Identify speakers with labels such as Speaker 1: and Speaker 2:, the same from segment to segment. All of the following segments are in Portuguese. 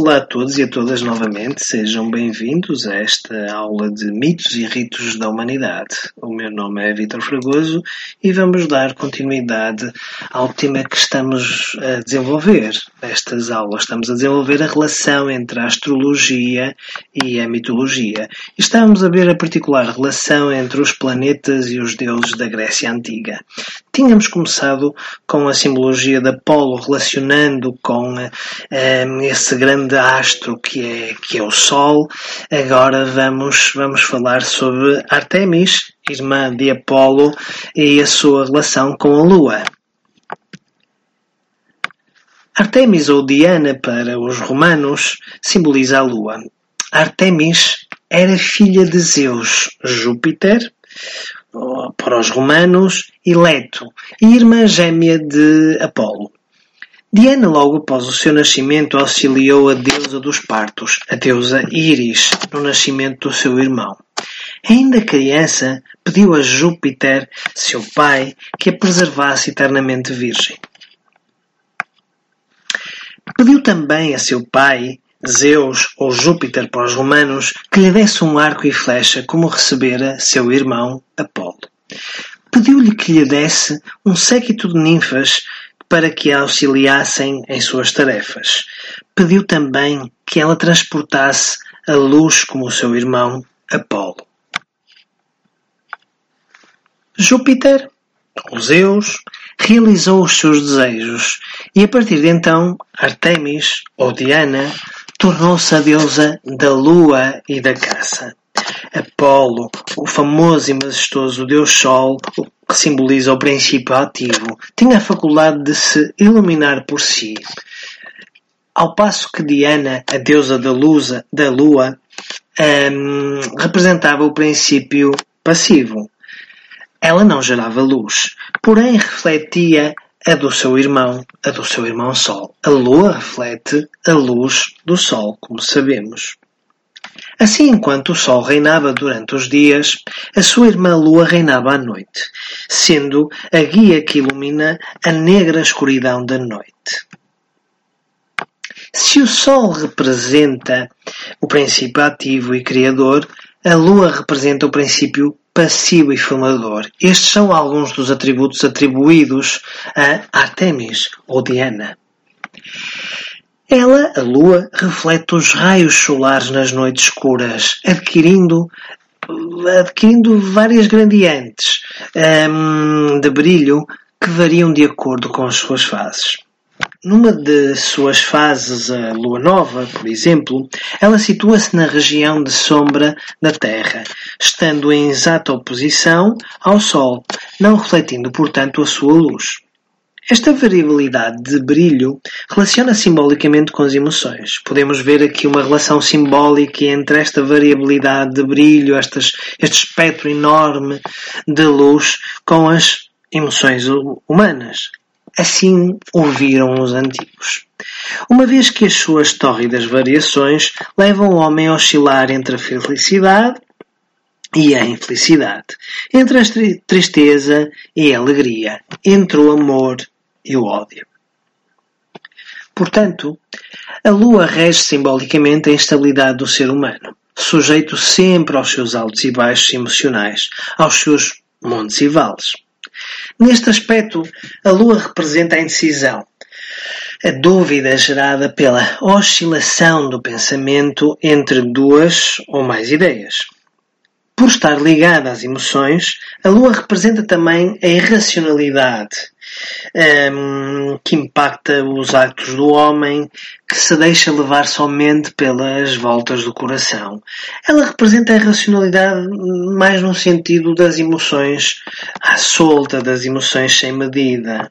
Speaker 1: Olá a todos e a todas novamente, sejam bem-vindos a esta aula de mitos e ritos da humanidade. O meu nome é Vitor Fragoso e vamos dar continuidade ao tema que estamos a desenvolver nestas aulas. Estamos a desenvolver a relação entre a astrologia e a mitologia. E estamos a ver a particular relação entre os planetas e os deuses da Grécia Antiga. Tínhamos começado com a simbologia de Apolo relacionando com um, esse grande astro que é, que é o Sol. Agora vamos, vamos falar sobre Artemis, irmã de Apolo, e a sua relação com a Lua. Artemis ou Diana para os romanos simboliza a Lua. Artemis era filha de Zeus, Júpiter, para os romanos, Leto, e irmã gêmea de Apolo. Diana, logo após o seu nascimento, auxiliou a deusa dos partos, a deusa Íris, no nascimento do seu irmão. Ainda criança, pediu a Júpiter, seu pai, que a preservasse eternamente virgem. Pediu também a seu pai, Zeus ou Júpiter para os romanos, que lhe desse um arco e flecha como recebera seu irmão Apolo. Pediu-lhe que lhe desse um séquito de ninfas para que a auxiliassem em suas tarefas. Pediu também que ela transportasse a luz como o seu irmão Apolo. Júpiter, ou Zeus, realizou os seus desejos e a partir de então Artemis, ou Diana, tornou-se a deusa da lua e da caça. Apolo, o famoso e majestoso deus Sol, que simboliza o princípio ativo, tinha a faculdade de se iluminar por si. Ao passo que Diana, a deusa da, luz, da lua, um, representava o princípio passivo. Ela não gerava luz, porém refletia a do seu irmão, a do seu irmão Sol. A lua reflete a luz do Sol, como sabemos. Assim, enquanto o Sol reinava durante os dias, a sua irmã Lua reinava à noite, sendo a guia que ilumina a negra escuridão da noite. Se o Sol representa o princípio ativo e criador, a Lua representa o princípio passivo e formador. Estes são alguns dos atributos atribuídos a Artemis ou Diana. Ela, a Lua, reflete os raios solares nas noites escuras, adquirindo adquirindo várias gradientes um, de brilho que variam de acordo com as suas fases. Numa de suas fases, a lua nova, por exemplo, ela situa-se na região de sombra da Terra, estando em exata oposição ao Sol, não refletindo, portanto, a sua luz. Esta variabilidade de brilho relaciona simbolicamente com as emoções. Podemos ver aqui uma relação simbólica entre esta variabilidade de brilho, este espectro enorme de luz, com as emoções humanas. Assim ouviram os antigos. Uma vez que as suas tórridas variações levam o homem a oscilar entre a felicidade e a infelicidade, entre a tristeza e a alegria, entre o amor e o ódio. Portanto, a Lua rege simbolicamente a instabilidade do ser humano, sujeito sempre aos seus altos e baixos emocionais, aos seus montes e vales. Neste aspecto, a Lua representa a indecisão, a dúvida gerada pela oscilação do pensamento entre duas ou mais ideias. Por estar ligada às emoções, a Lua representa também a irracionalidade, um, que impacta os atos do homem, que se deixa levar somente pelas voltas do coração. Ela representa a irracionalidade mais no sentido das emoções à solta, das emoções sem medida.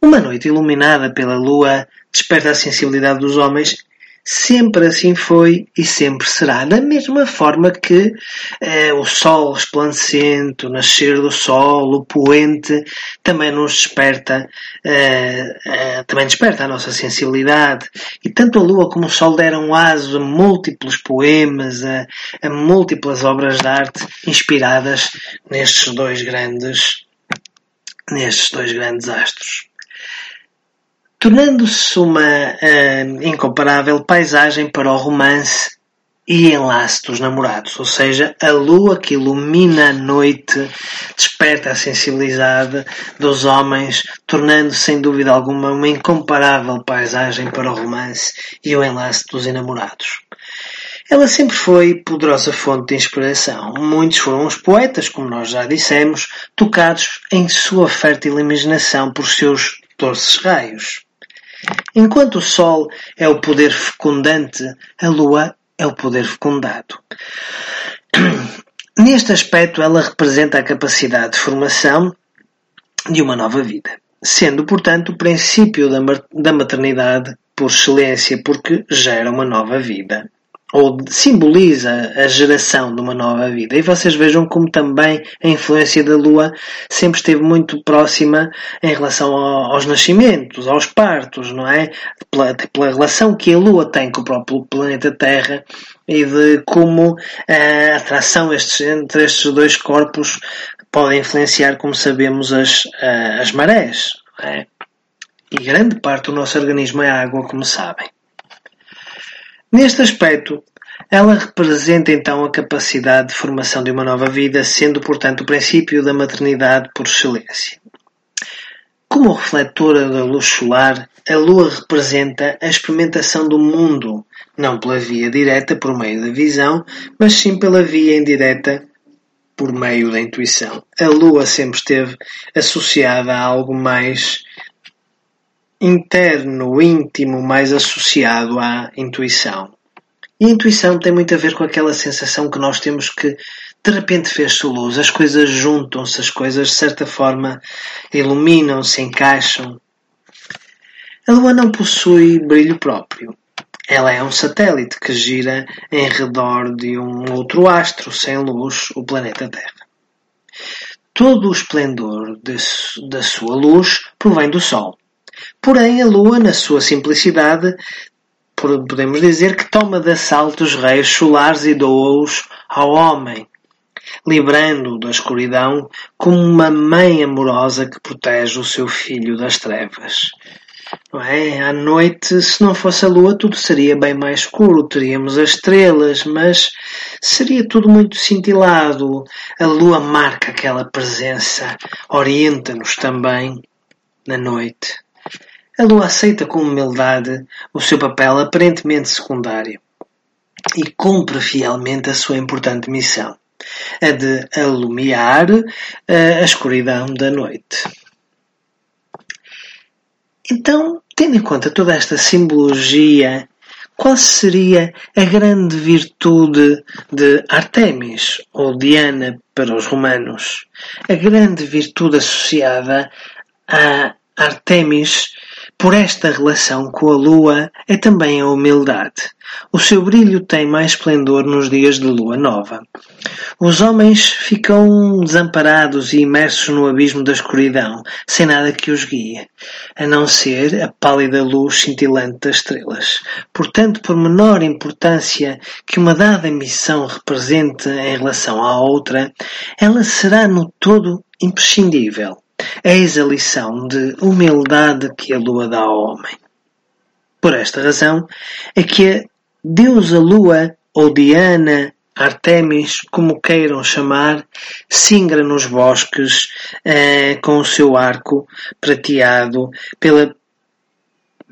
Speaker 1: Uma noite iluminada pela lua desperta a sensibilidade dos homens Sempre assim foi e sempre será. Da mesma forma que eh, o sol resplandecente, o nascer do sol, o poente, também nos desperta, eh, eh, também desperta a nossa sensibilidade. E tanto a lua como o sol deram aso a múltiplos poemas, a, a múltiplas obras de arte inspiradas nestes dois grandes, nestes dois grandes astros. Tornando-se uma uh, incomparável paisagem para o romance e enlace dos namorados, ou seja, a lua que ilumina a noite desperta a sensibilidade dos homens, tornando sem dúvida alguma uma incomparável paisagem para o romance e o enlace dos enamorados. Ela sempre foi poderosa fonte de inspiração. Muitos foram os poetas, como nós já dissemos, tocados em sua fértil imaginação por seus doces raios. Enquanto o Sol é o poder fecundante, a Lua é o poder fecundado. Neste aspecto, ela representa a capacidade de formação de uma nova vida, sendo, portanto, o princípio da maternidade por excelência, porque gera uma nova vida ou simboliza a geração de uma nova vida. E vocês vejam como também a influência da Lua sempre esteve muito próxima em relação aos nascimentos, aos partos, não é? Pela, pela relação que a Lua tem com o próprio planeta Terra e de como a atração estes, entre estes dois corpos pode influenciar, como sabemos, as, as marés. É? E grande parte do nosso organismo é água, como sabem. Neste aspecto, ela representa então a capacidade de formação de uma nova vida, sendo, portanto, o princípio da maternidade por excelência. Como refletora da luz solar, a Lua representa a experimentação do mundo, não pela via direta por meio da visão, mas sim pela via indireta por meio da intuição. A Lua sempre esteve associada a algo mais interno, íntimo, mais associado à intuição. E a intuição tem muito a ver com aquela sensação que nós temos que de repente fez-se luz, as coisas juntam-se, as coisas de certa forma iluminam-se, encaixam. A Lua não possui brilho próprio. Ela é um satélite que gira em redor de um outro astro sem luz, o planeta Terra. Todo o esplendor de, da sua luz provém do Sol. Porém, a Lua, na sua simplicidade, podemos dizer que toma de assalto os raios solares e doa-os ao homem, livrando-o da escuridão como uma mãe amorosa que protege o seu filho das trevas. Não é? À noite, se não fosse a lua, tudo seria bem mais escuro, teríamos as estrelas, mas seria tudo muito cintilado. A lua marca aquela presença, orienta-nos também na noite. A Lua aceita com humildade o seu papel aparentemente secundário e cumpre fielmente a sua importante missão, a de alumiar a escuridão da noite. Então, tendo em conta toda esta simbologia, qual seria a grande virtude de Artemis, ou Diana para os romanos? A grande virtude associada a Artemis por esta relação com a lua é também a humildade. O seu brilho tem mais esplendor nos dias de lua nova. Os homens ficam desamparados e imersos no abismo da escuridão, sem nada que os guie, a não ser a pálida luz cintilante das estrelas. Portanto, por menor importância que uma dada missão represente em relação à outra, ela será no todo imprescindível Eis a lição de humildade que a lua dá ao homem. Por esta razão é que a deusa lua, ou Diana, Artemis, como queiram chamar, singra nos bosques eh, com o seu arco prateado pela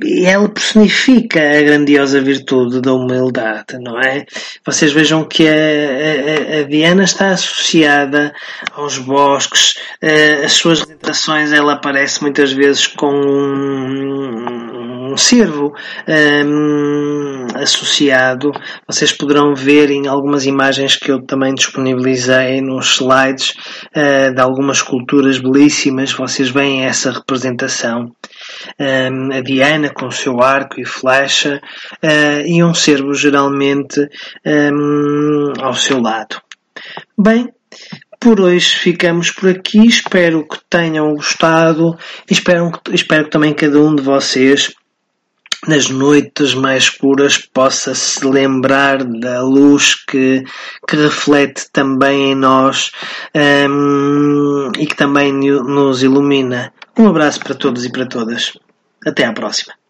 Speaker 1: e ela personifica a grandiosa virtude da humildade, não é? Vocês vejam que a, a, a Diana está associada aos bosques, uh, as suas representações ela aparece muitas vezes com um, um cervo um, associado. Vocês poderão ver em algumas imagens que eu também disponibilizei nos slides uh, de algumas culturas belíssimas, vocês veem essa representação a Diana com o seu arco e flecha uh, e um cervo geralmente ao seu lado. Bem, por hoje ficamos por aqui. Espero que tenham gostado espero, espero que também cada um de vocês nas noites mais escuras possa se lembrar da luz que, que reflete também em nós um, e que também nos ilumina. Um abraço para todos e para todas. Até à próxima.